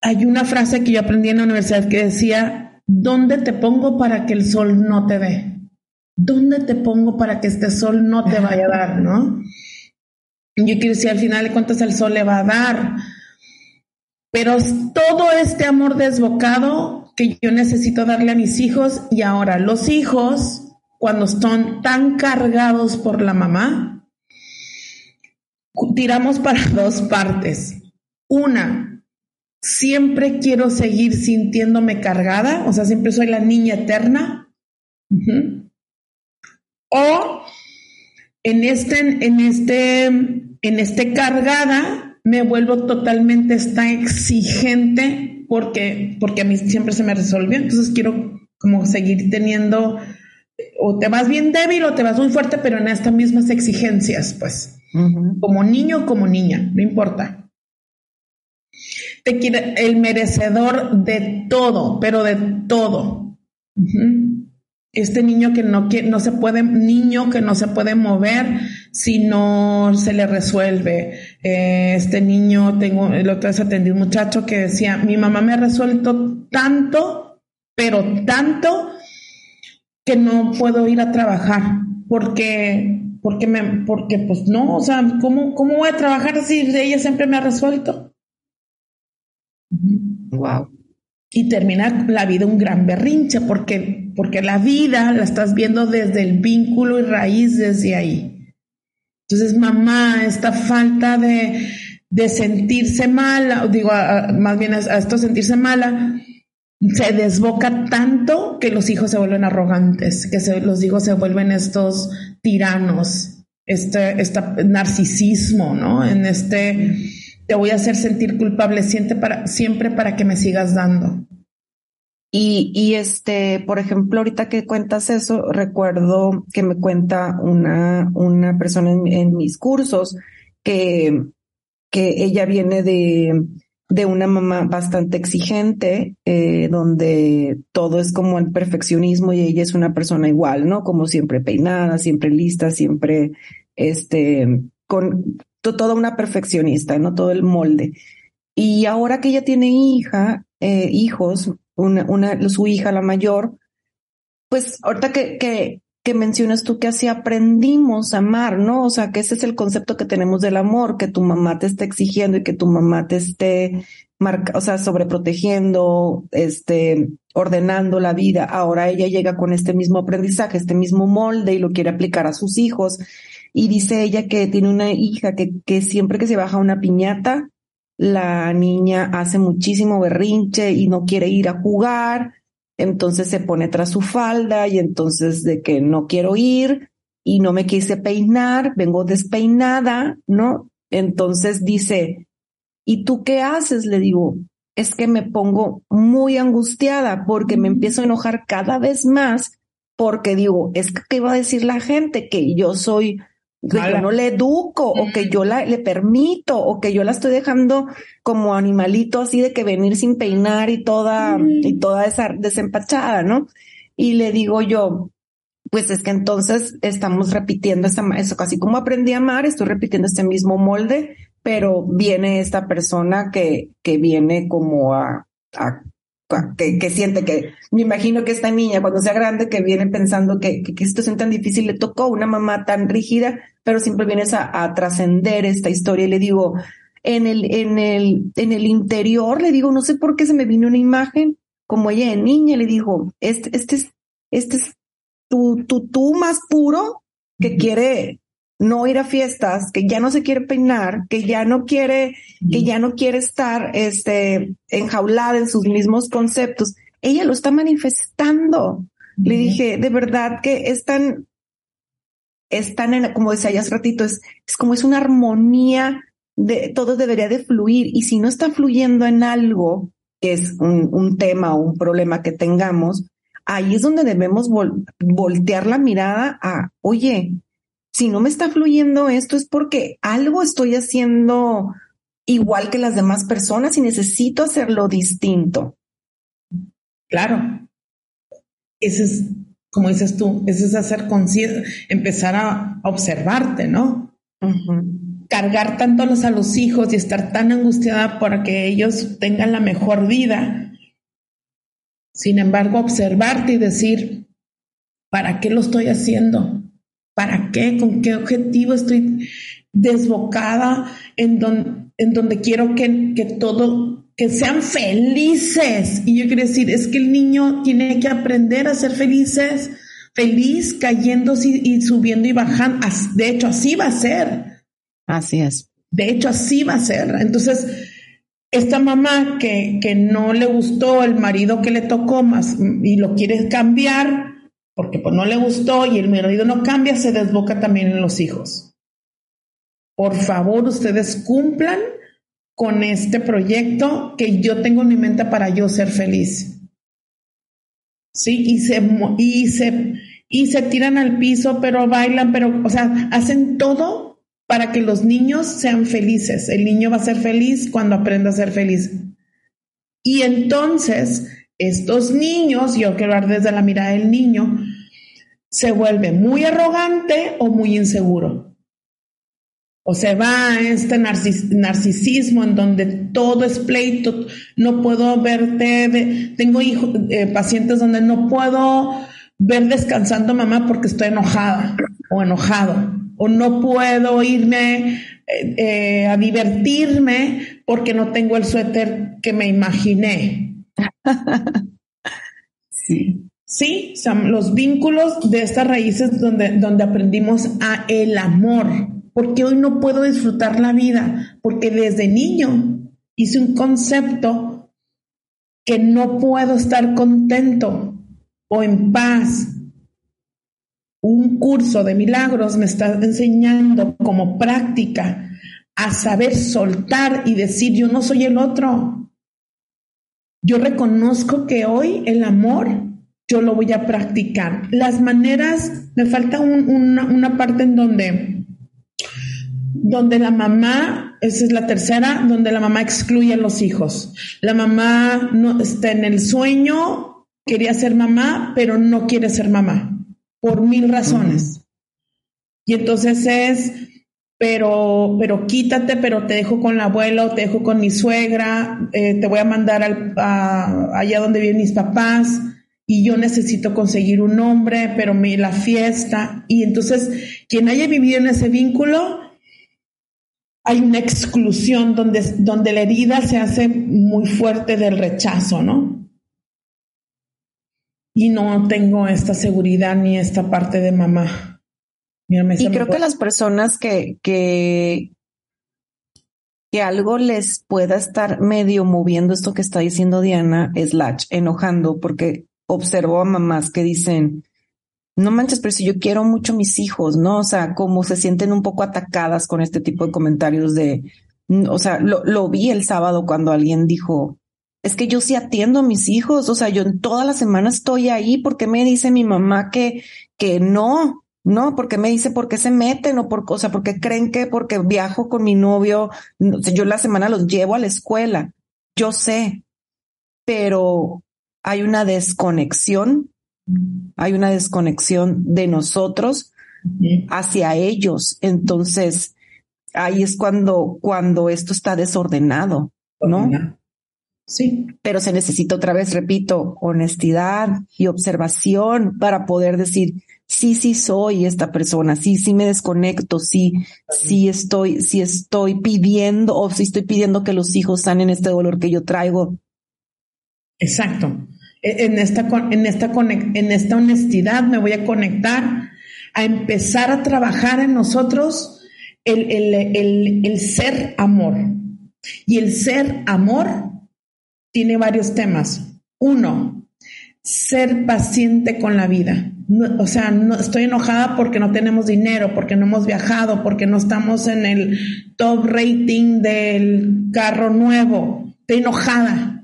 Hay una frase que yo aprendí en la universidad que decía, ¿dónde te pongo para que el sol no te dé? ¿Dónde te pongo para que este sol no te vaya a dar, no? Yo quiero decir, al final de el sol le va a dar. Pero todo este amor desbocado que yo necesito darle a mis hijos y ahora los hijos, cuando están tan cargados por la mamá, tiramos para <laughs> dos partes. Una, siempre quiero seguir sintiéndome cargada, o sea, siempre soy la niña eterna. O en este, en este, en este cargada, me vuelvo totalmente esta exigente porque, porque a mí siempre se me resolvió. Entonces quiero como seguir teniendo, o te vas bien débil o te vas muy fuerte, pero en estas mismas exigencias, pues como niño o como niña, no importa. Te quiere el merecedor de todo, pero de todo. Este niño que no, que no se puede, niño que no se puede mover si no se le resuelve. Eh, este niño, tengo, el otro vez atendí un muchacho que decía, mi mamá me ha resuelto tanto, pero tanto que no puedo ir a trabajar porque porque me, porque pues no, o sea, ¿cómo, cómo voy a trabajar si ella siempre me ha resuelto? Wow. Y termina la vida un gran berrinche, porque, porque la vida la estás viendo desde el vínculo y raíz desde ahí. Entonces, mamá, esta falta de, de sentirse mala, digo, más bien a, esto sentirse mala, se desboca tanto que los hijos se vuelven arrogantes, que los hijos se vuelven estos tiranos, este, este narcisismo, ¿no? En este, te voy a hacer sentir culpable siempre para, siempre para que me sigas dando. Y, y este, por ejemplo, ahorita que cuentas eso, recuerdo que me cuenta una, una persona en mis cursos que, que ella viene de, de una mamá bastante exigente, eh, donde todo es como el perfeccionismo y ella es una persona igual, ¿no? Como siempre peinada, siempre lista, siempre, este, con toda una perfeccionista, ¿no? Todo el molde. Y ahora que ella tiene hija, eh, hijos, una, una, su hija, la mayor, pues ahorita que, que, que mencionas tú que así aprendimos a amar, ¿no? O sea, que ese es el concepto que tenemos del amor, que tu mamá te esté exigiendo y que tu mamá te esté marca, o sea, sobreprotegiendo, este, ordenando la vida. Ahora ella llega con este mismo aprendizaje, este mismo molde y lo quiere aplicar a sus hijos. Y dice ella que tiene una hija que, que siempre que se baja una piñata, la niña hace muchísimo berrinche y no quiere ir a jugar entonces se pone tras su falda y entonces de que no quiero ir y no me quise peinar, vengo despeinada, ¿no? Entonces dice, ¿y tú qué haces? Le digo, es que me pongo muy angustiada porque me empiezo a enojar cada vez más porque digo, es que ¿qué va a decir la gente? Que yo soy que yo no le educo o que yo la, le permito o que yo la estoy dejando como animalito así de que venir sin peinar y toda y toda esa desempachada, ¿no? Y le digo yo, pues es que entonces estamos repitiendo esa, eso, casi como aprendí a amar, estoy repitiendo este mismo molde, pero viene esta persona que, que viene como a, a que, que, siente que, me imagino que esta niña cuando sea grande que viene pensando que, que, que situación tan difícil le tocó, una mamá tan rígida, pero siempre vienes a, a trascender esta historia. Y le digo, en el, en el, en el interior, le digo, no sé por qué se me vino una imagen como ella de niña, le digo, este, este es, este es tu, tu, tú más puro que quiere no ir a fiestas, que ya no se quiere peinar, que ya no quiere, que ya no quiere estar este, enjaulada en sus mismos conceptos. Ella lo está manifestando. Le dije, de verdad que es tan, es tan, en, como decía ya hace ratito, es, es como es una armonía de todo debería de fluir. Y si no está fluyendo en algo, que es un, un tema o un problema que tengamos, ahí es donde debemos voltear la mirada a, oye, si no me está fluyendo esto es porque algo estoy haciendo igual que las demás personas y necesito hacerlo distinto. Claro. Ese es, como dices tú, ese es hacer conciencia, empezar a observarte, ¿no? Cargar tanto a los hijos y estar tan angustiada para que ellos tengan la mejor vida. Sin embargo, observarte y decir, ¿para qué lo estoy haciendo? ¿Para qué? ¿Con qué objetivo estoy desbocada en, en donde quiero que, que todo, que sean felices? Y yo quiero decir, es que el niño tiene que aprender a ser felices, feliz, cayéndose y, subiendo y bajando. De hecho, así va a ser. Así es. De hecho, así va a ser. Entonces, esta mamá que, que no le gustó el marido que le tocó más y lo quiere cambiar, porque pues no le gustó y el marido no cambia, se desboca también en los hijos. Por favor, ustedes cumplan con este proyecto que yo tengo en mi mente para yo ser feliz. Sí, y se, y se, y se tiran al piso, pero bailan, pero, o sea, hacen todo para que los niños sean felices. El niño va a ser feliz cuando aprenda a ser feliz. Y entonces, estos niños, yo quiero hablar desde la mirada del niño, se vuelve muy arrogante o muy inseguro. O se va a este narcisismo en donde todo es pleito, no puedo verte, tengo eh, pacientes donde no puedo ver descansando mamá porque estoy enojada o enojado, o no puedo irme eh, eh, a divertirme porque no tengo el suéter que me imaginé. <laughs> sí. Sí, los vínculos de estas raíces donde, donde aprendimos a el amor. Porque hoy no puedo disfrutar la vida, porque desde niño hice un concepto que no puedo estar contento o en paz. Un curso de milagros me está enseñando como práctica a saber soltar y decir yo no soy el otro. Yo reconozco que hoy el amor yo lo voy a practicar. Las maneras, me falta una, parte en donde, donde la mamá, esa es la tercera, donde la mamá excluye a los hijos. La mamá no está en el sueño, quería ser mamá, pero no quiere ser mamá, por mil razones. Y entonces es, pero, pero quítate, pero te dejo con el abuelo, te dejo con mi suegra, eh, te voy a mandar al, allá donde viven mis papás y yo necesito conseguir un hombre, pero me la fiesta. Y entonces, quien haya vivido en ese vínculo, hay una exclusión donde, donde la herida se hace muy fuerte del rechazo, ¿no? Y no tengo esta seguridad ni esta parte de mamá. y creo que las personas que, que, que algo les pueda estar medio moviendo esto que está diciendo Diana, es Latch, enojando, porque observo a mamás que dicen, no manches, pero si yo quiero mucho a mis hijos, ¿no? O sea, como se sienten un poco atacadas con este tipo de comentarios de, o sea, lo, lo vi el sábado cuando alguien dijo, es que yo sí atiendo a mis hijos, o sea, yo en toda la semana estoy ahí, porque me dice mi mamá que, que no? No, porque me dice por qué se meten o por, o sea, porque creen que porque viajo con mi novio, yo la semana los llevo a la escuela. Yo sé, pero hay una desconexión, hay una desconexión de nosotros hacia ellos. Entonces, ahí es cuando, cuando esto está desordenado, ¿no? Sí. Pero se necesita otra vez, repito, honestidad y observación para poder decir, sí, sí soy esta persona, sí, sí me desconecto, sí, sí estoy, sí estoy pidiendo o sí estoy pidiendo que los hijos sanen este dolor que yo traigo. Exacto. E, en esta, en esta, en esta honestidad me voy a conectar a empezar a trabajar en nosotros el, el ser amor. Y el ser amor tiene varios temas. Uno, ser paciente con la vida. o sea, no, estoy enojada porque no tenemos dinero, porque no hemos viajado, porque no estamos en el top rating del carro nuevo. Estoy enojada.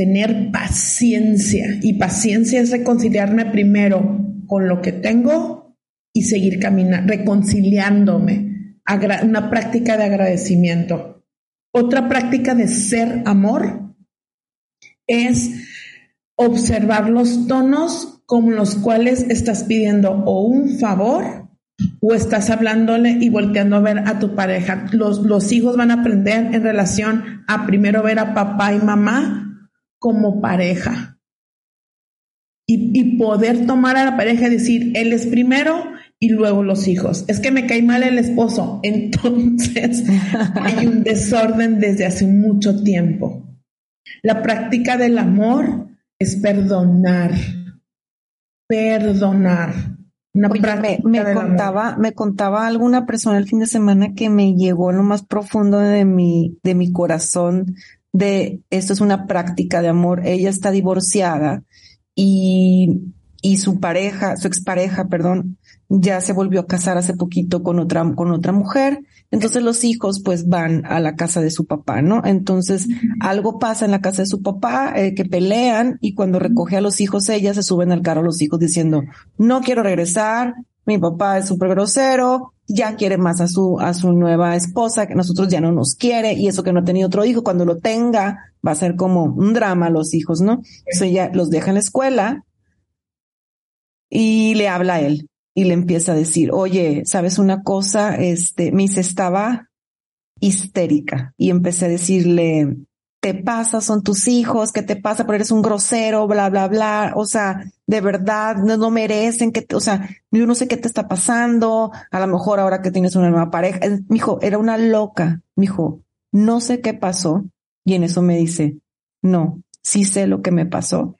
Tener paciencia. Y paciencia es reconciliarme primero con lo que tengo y seguir caminando, reconciliándome. Una práctica de agradecimiento. Otra práctica de ser amor es observar los tonos con los cuales estás pidiendo o un favor o estás hablándole y volteando a ver a tu pareja. Los, los hijos van a aprender en relación a primero ver a papá y mamá como pareja. Y, y, poder tomar a la pareja y decir, él es primero y luego los hijos. Es que me cae mal el esposo. <laughs> Entonces hay un desorden desde hace mucho tiempo. La práctica del amor es perdonar. Perdonar. Una me, me contaba, me contaba alguna persona el fin de semana que me llegó lo más profundo de mi, de mi corazón de esto es una práctica de amor. Ella está divorciada y, y su pareja, su expareja, perdón, ya se volvió a casar hace poquito con otra, con otra mujer. Entonces los hijos pues van a la casa de su papá, ¿no? Entonces algo pasa en la casa de su papá, eh, que pelean y cuando recoge a los hijos ella se suben al carro los hijos diciendo, no quiero regresar, mi papá es súper grosero, ya quiere más a su, a su nueva esposa, que nosotros ya no nos quiere y eso que no ha tenido otro hijo, cuando lo tenga va a ser como un drama los hijos, ¿no? Entonces ella los deja en la escuela y le habla a él y le empieza a decir, oye, ¿sabes una cosa? Este, Miss estaba histérica y empecé a decirle, te pasa, son tus hijos, ¿qué te pasa? Pero eres un grosero, bla, bla, bla. O sea, de verdad, no, no merecen que, o sea, yo no sé qué te está pasando. A lo mejor ahora que tienes una nueva pareja. Mijo, era una loca. Mijo, no sé qué pasó. Y en eso me dice, no, sí sé lo que me pasó.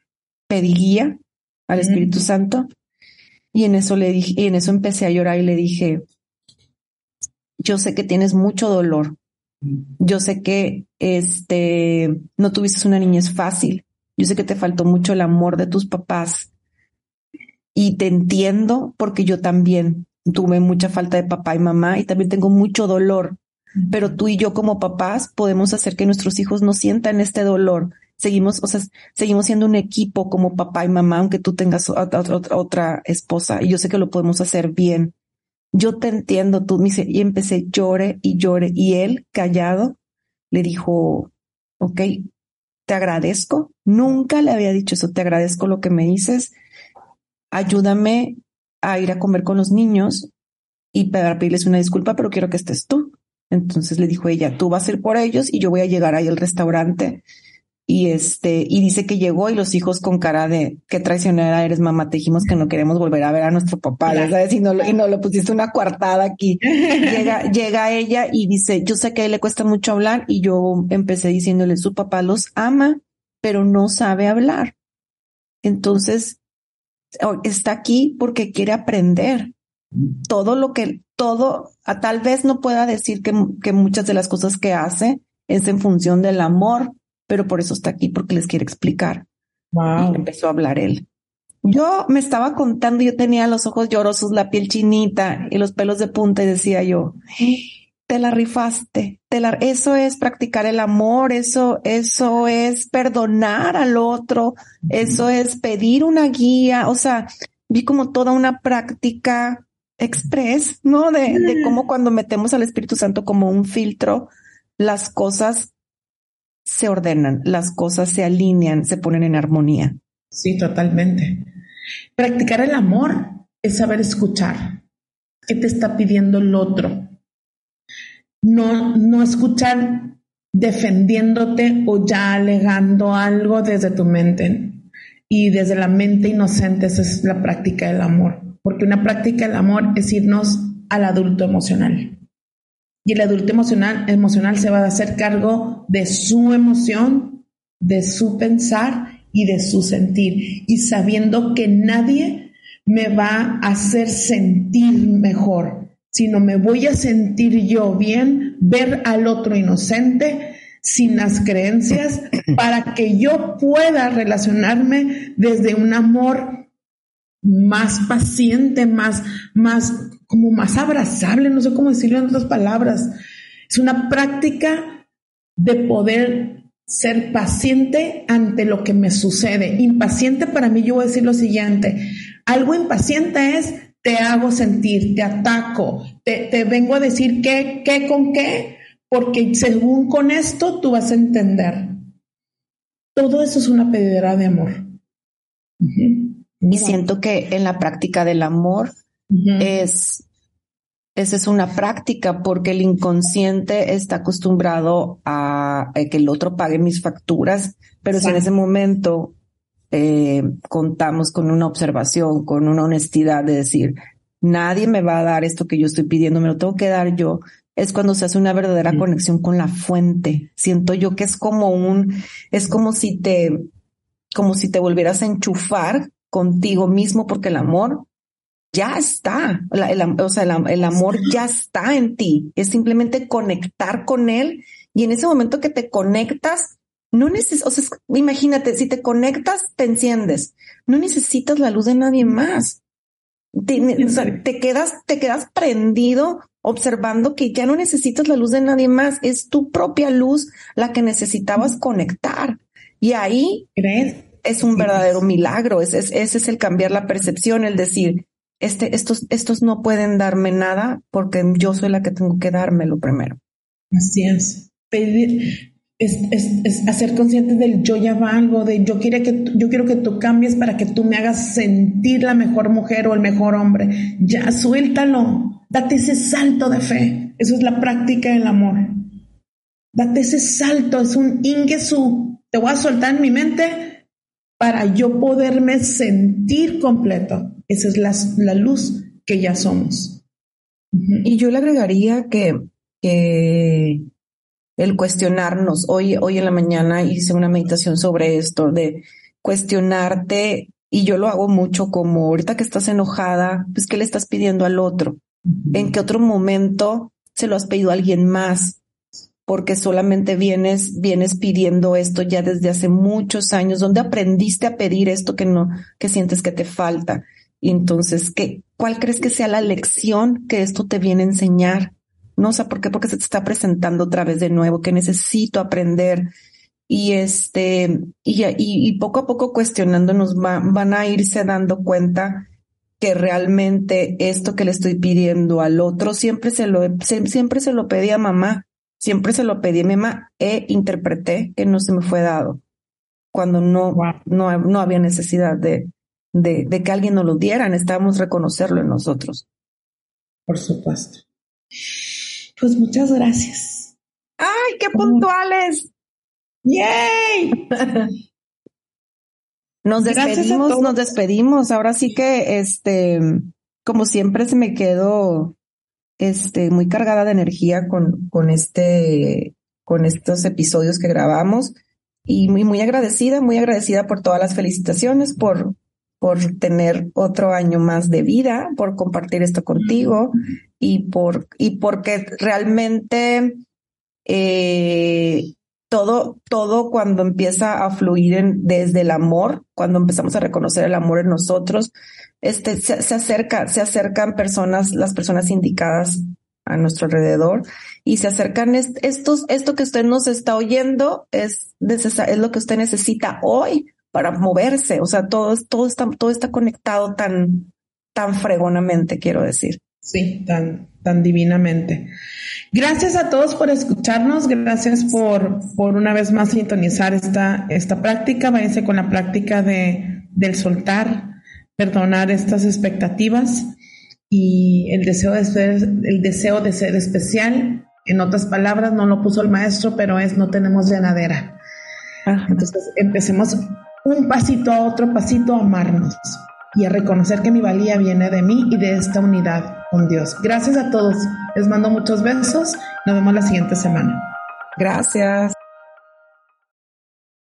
Pedí guía al Espíritu Santo y en eso le dije, y en eso empecé a llorar y le dije, yo sé que tienes mucho dolor. Yo sé que este no tuviste una niñez fácil. Yo sé que te faltó mucho el amor de tus papás. Y te entiendo porque yo también tuve mucha falta de papá y mamá y también tengo mucho dolor. Pero tú y yo como papás podemos hacer que nuestros hijos no sientan este dolor seguimos, o sea, seguimos siendo un equipo como papá y mamá, aunque tú tengas otra, esposa, y yo sé que lo podemos hacer bien. Yo te entiendo, tú me dice, y empecé llore y llore, y él, callado, le dijo, ok, te agradezco, nunca le había dicho eso, te agradezco lo que me dices, ayúdame a ir a comer con los niños y para pedirles una disculpa, pero quiero que estés tú. Entonces le dijo ella, tú vas a ir por ellos y yo voy a llegar ahí al restaurante y este, y dice que llegó y los hijos con cara de qué traicionera eres, mamá, te dijimos que no queremos volver a ver a nuestro papá, ¿sabes? Y no, y no lo <laughs> pusiste una coartada aquí. llega, <laughs> llega ella y dice, yo sé que a él le cuesta mucho hablar y yo empecé diciéndole, su papá los ama, pero no sabe hablar. Entonces, está aquí porque quiere aprender. Todo lo que, todo, a tal vez no pueda decir que, que muchas de las cosas que hace es en función del amor, pero por eso está aquí, porque les quiere explicar. Y empezó a hablar él. Yo me estaba contando, yo tenía los ojos llorosos, la piel chinita y los pelos de punta y decía yo, te la rifaste, te la, eso es practicar el amor, eso, eso es perdonar al otro, eso es pedir una guía, o sea, vi como toda una práctica express, ¿no? De, de cómo cuando metemos al Espíritu Santo como un filtro, las cosas se ordenan, las cosas se alinean, se ponen en armonía. Sí, totalmente. Practicar el amor es saber escuchar. ¿Qué te está pidiendo el otro? No, no escuchar defendiéndote o ya alegando algo desde tu mente. Y desde la mente inocente, esa es la práctica del amor. Porque una práctica del amor es irnos al adulto emocional. Y el adulto emocional, se va a hacer cargo de su emoción, de su pensar y de su sentir. Y sabiendo que nadie me va a hacer sentir mejor, sino me voy a sentir yo bien, ver al otro inocente, sin las creencias, para que yo pueda relacionarme desde un amor más paciente, más, más, como más abrazable, no sé cómo decirlo en otras palabras. Es una práctica de poder ser paciente ante lo que me sucede. Impaciente para mí, yo voy a decir lo siguiente, algo impaciente es te hago sentir, te ataco, te, vengo a decir qué, qué con qué, porque según con esto tú vas a entender. Todo eso es una pedidera de amor. Y siento que en la práctica del amor es, esa es una práctica porque el inconsciente está acostumbrado a, que el otro pague mis facturas, pero si en ese momento eh, contamos con una observación, con una honestidad de decir, nadie me va a dar esto que yo estoy pidiendo, me lo tengo que dar yo, es cuando se hace una verdadera conexión con la fuente. Siento yo que es como un, es como si te, como si te volvieras a enchufar contigo mismo porque el amor ya está, el, o sea, el, amor ya está en ti, es simplemente conectar con él y en ese momento que te conectas, no necesitas, o sea, imagínate, si te conectas, te enciendes, no necesitas la luz de nadie más. Te, te quedas, te quedas prendido observando que ya no necesitas la luz de nadie más, es tu propia luz la que necesitabas conectar. Y ahí ¿Crees? Es un verdadero milagro. Ese es, ese es el cambiar la percepción, el decir, este, estos, estos no pueden darme nada porque yo soy la que tengo que dármelo primero. Así es. Pedir, es, es, hacer consciente del yo ya valgo, de yo quiero, que, yo quiero que tú cambies para que tú me hagas sentir la mejor mujer o el mejor hombre. Ya suéltalo, date ese salto de fe. Eso es la práctica del amor. Date ese salto, es un ingesu. Te voy a soltar en mi mente para yo poderme sentir completo. Esa es la, luz que ya somos. Y yo le agregaría que, que el cuestionarnos, hoy, hoy en la mañana hice una meditación sobre esto, de cuestionarte, y yo lo hago mucho como ahorita que estás enojada, pues ¿qué le estás pidiendo al otro? ¿En qué otro momento se lo has pedido a alguien más? Porque solamente vienes, vienes pidiendo esto ya desde hace muchos años, donde aprendiste a pedir esto que no, que sientes que te falta. Y entonces, ¿qué, ¿cuál crees que sea la lección que esto te viene a enseñar? No sé por qué, porque se te está presentando otra vez de nuevo, que necesito aprender. Y este, y, y, poco a poco cuestionándonos van a irse dando cuenta que realmente esto que le estoy pidiendo al otro siempre se lo, siempre se lo pedí a mamá Siempre se lo pedí a mi mamá e interpreté que no se me fue dado cuando no, no, no había necesidad de, de, de, que alguien nos lo diera, necesitábamos reconocerlo en nosotros. Por supuesto. Pues muchas gracias. ¡Ay, qué puntuales! ¡Yay! <laughs> nos despedimos, nos despedimos. Ahora sí que, este, como siempre se me quedó este, muy cargada de energía con, con este, con estos episodios que grabamos. Y muy, muy agradecida, muy agradecida por todas las felicitaciones, por, por tener otro año más de vida, por compartir esto contigo y por, y porque realmente, eh, todo, todo cuando empieza a fluir desde el amor, cuando empezamos a reconocer el amor en nosotros, este, se, acerca, se acercan personas, las personas indicadas a nuestro alrededor y se acercan estos, esto que usted nos está oyendo es, es lo que usted necesita hoy para moverse. O sea, todo, todo está, todo está conectado tan, tan fregonamente, quiero decir. Sí, tan, tan divinamente. Gracias a todos por escucharnos, gracias por, por una vez más sintonizar esta, esta práctica. Váyanse con la práctica de, del soltar, perdonar estas expectativas y el deseo de ser, el deseo de ser especial. En otras palabras, no lo puso el maestro, pero es no tenemos llenadera. Entonces empecemos un pasito a otro pasito a amarnos y a reconocer que mi valía viene de mí y de esta unidad con Dios. Gracias a todos. Les mando muchos besos. Nos vemos la siguiente semana. Gracias.